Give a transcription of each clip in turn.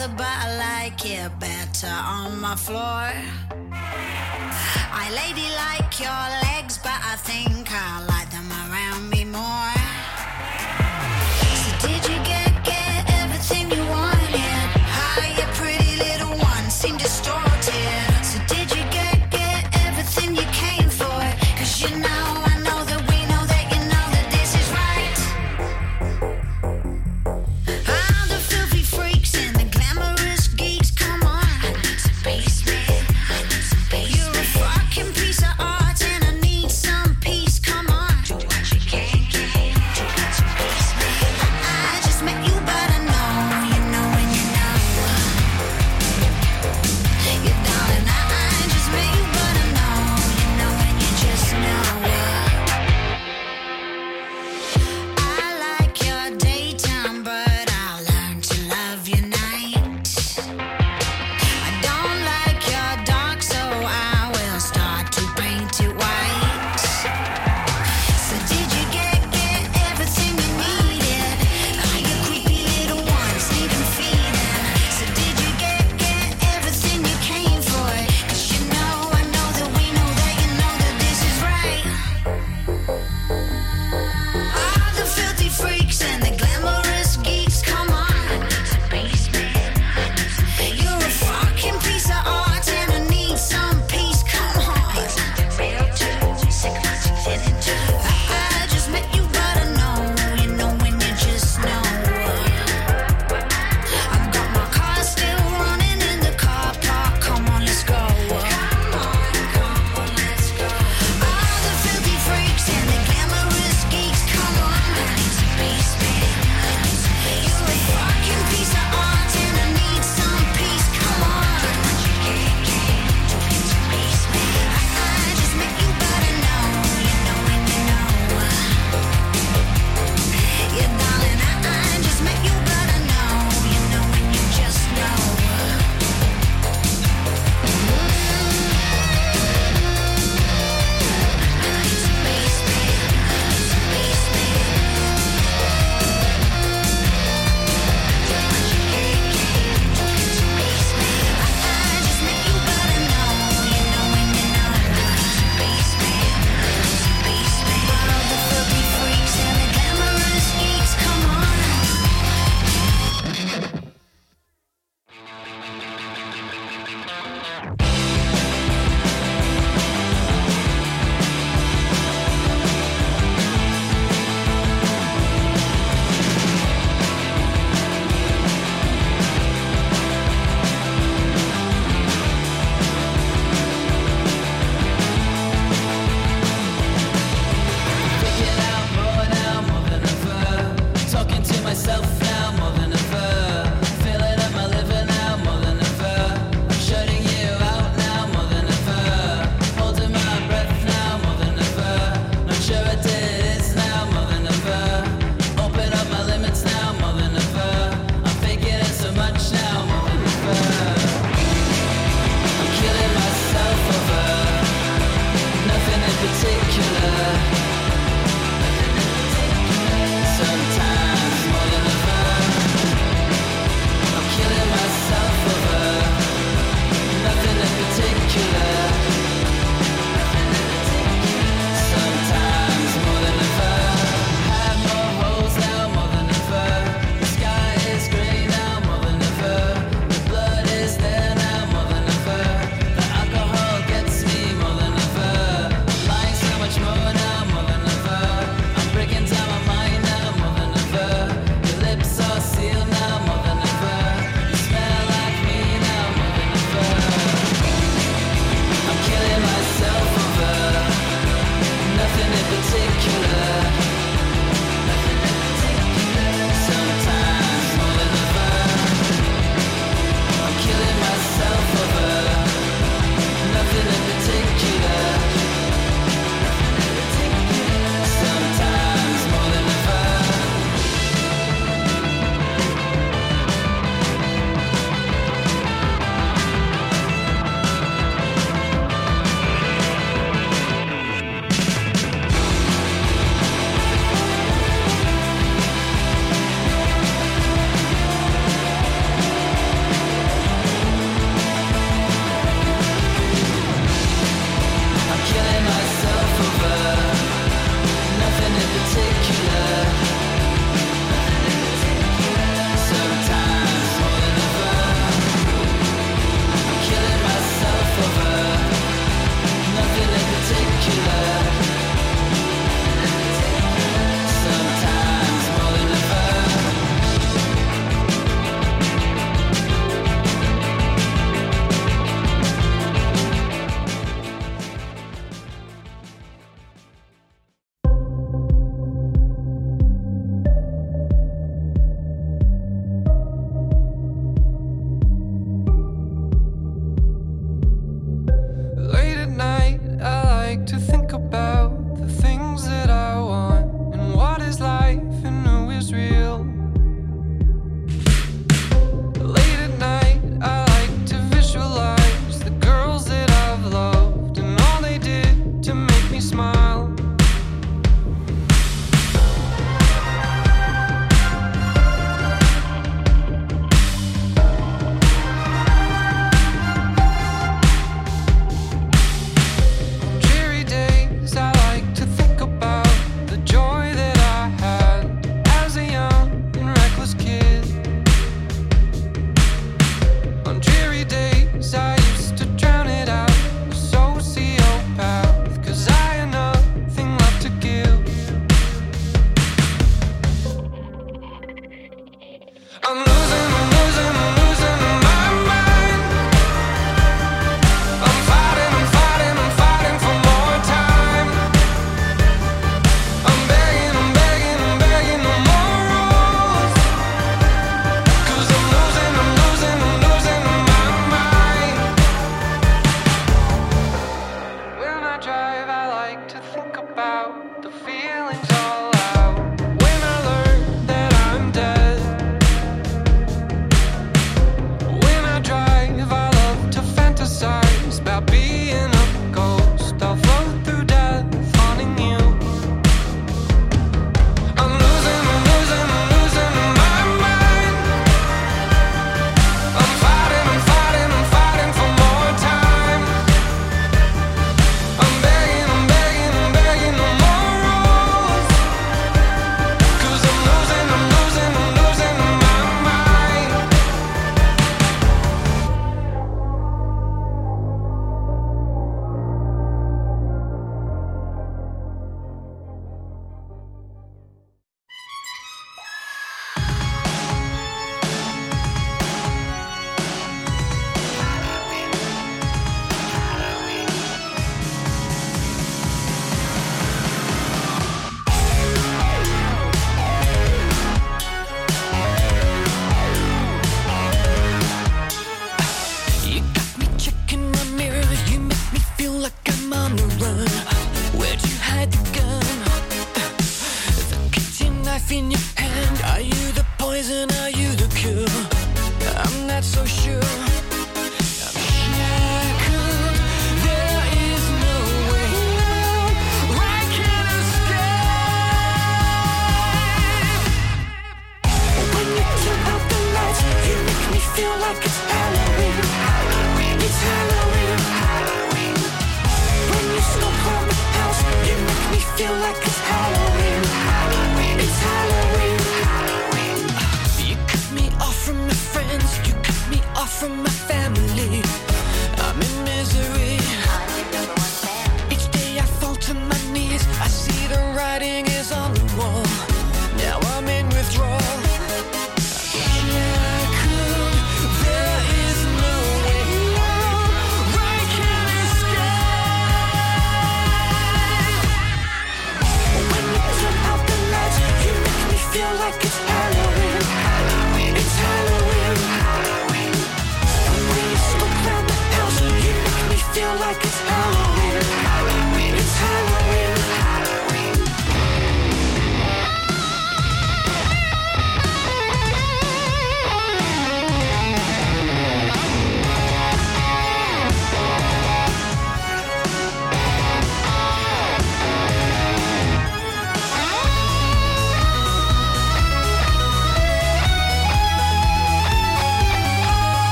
weather, but I like it better on my floor. I ladylike your legs, but I think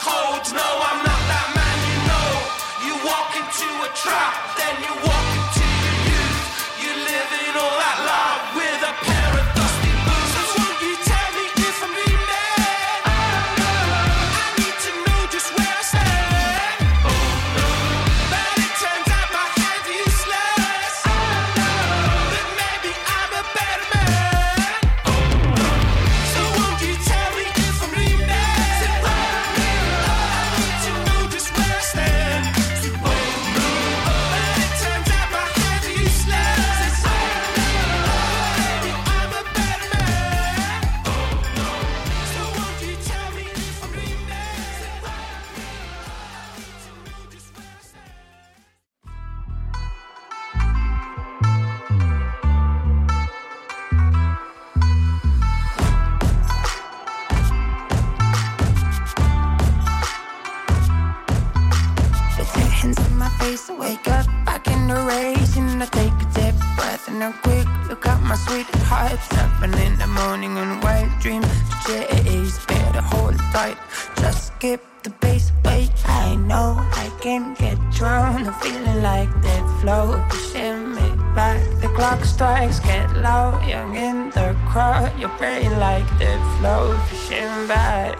codes. No, I'm not that man you know. You walk into a trap. generation. I take a deep breath and a quick look at my sweetheart. Snapping in the morning and white dream. The is better hold tight. Just skip the bass, wait. I know I can get drowned. I'm feeling like that flow pushing me back. The clock strikes, get loud. Young in the crowd, you're praying like that flow pushing back.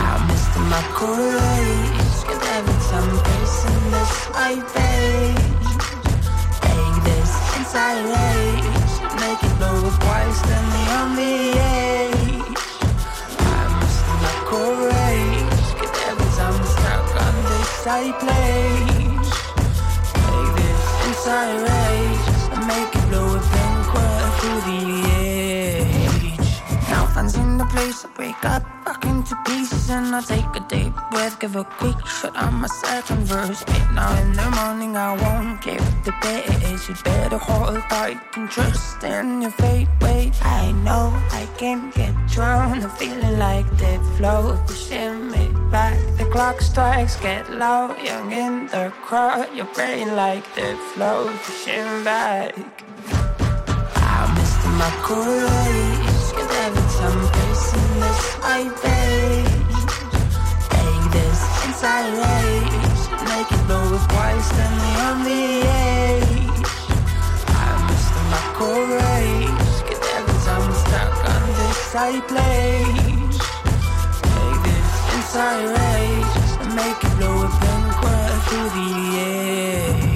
I miss my courage, cause every time I'm pacing this white page. Take this inside rage, make it up twice, then the only age. I cool race, cause every time I'm stuck on this side place. Take this inside rage, make it in the place, I wake up, back into pieces, and I take a deep breath, give a quick shot on my second verse. Now in the morning, I won't give the pace. You better hold tight and trust in your fate. Wait, I know I can get drowned. I'm feeling like the flow, pushing me back. The clock strikes, get low, young in the crowd. Your brain like the flow, pushing back. I missed my cool this white page Take this inside rage Make it twice the age I missed my cool Cause every time I'm stuck on this side place. Take this inside rage make it blow and crawl through the age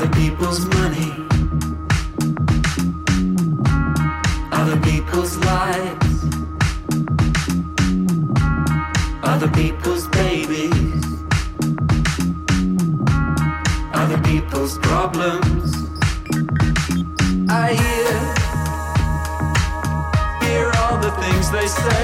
other people's money, other people's lives, other people's babies, other people's problems. I hear, hear all the things they say.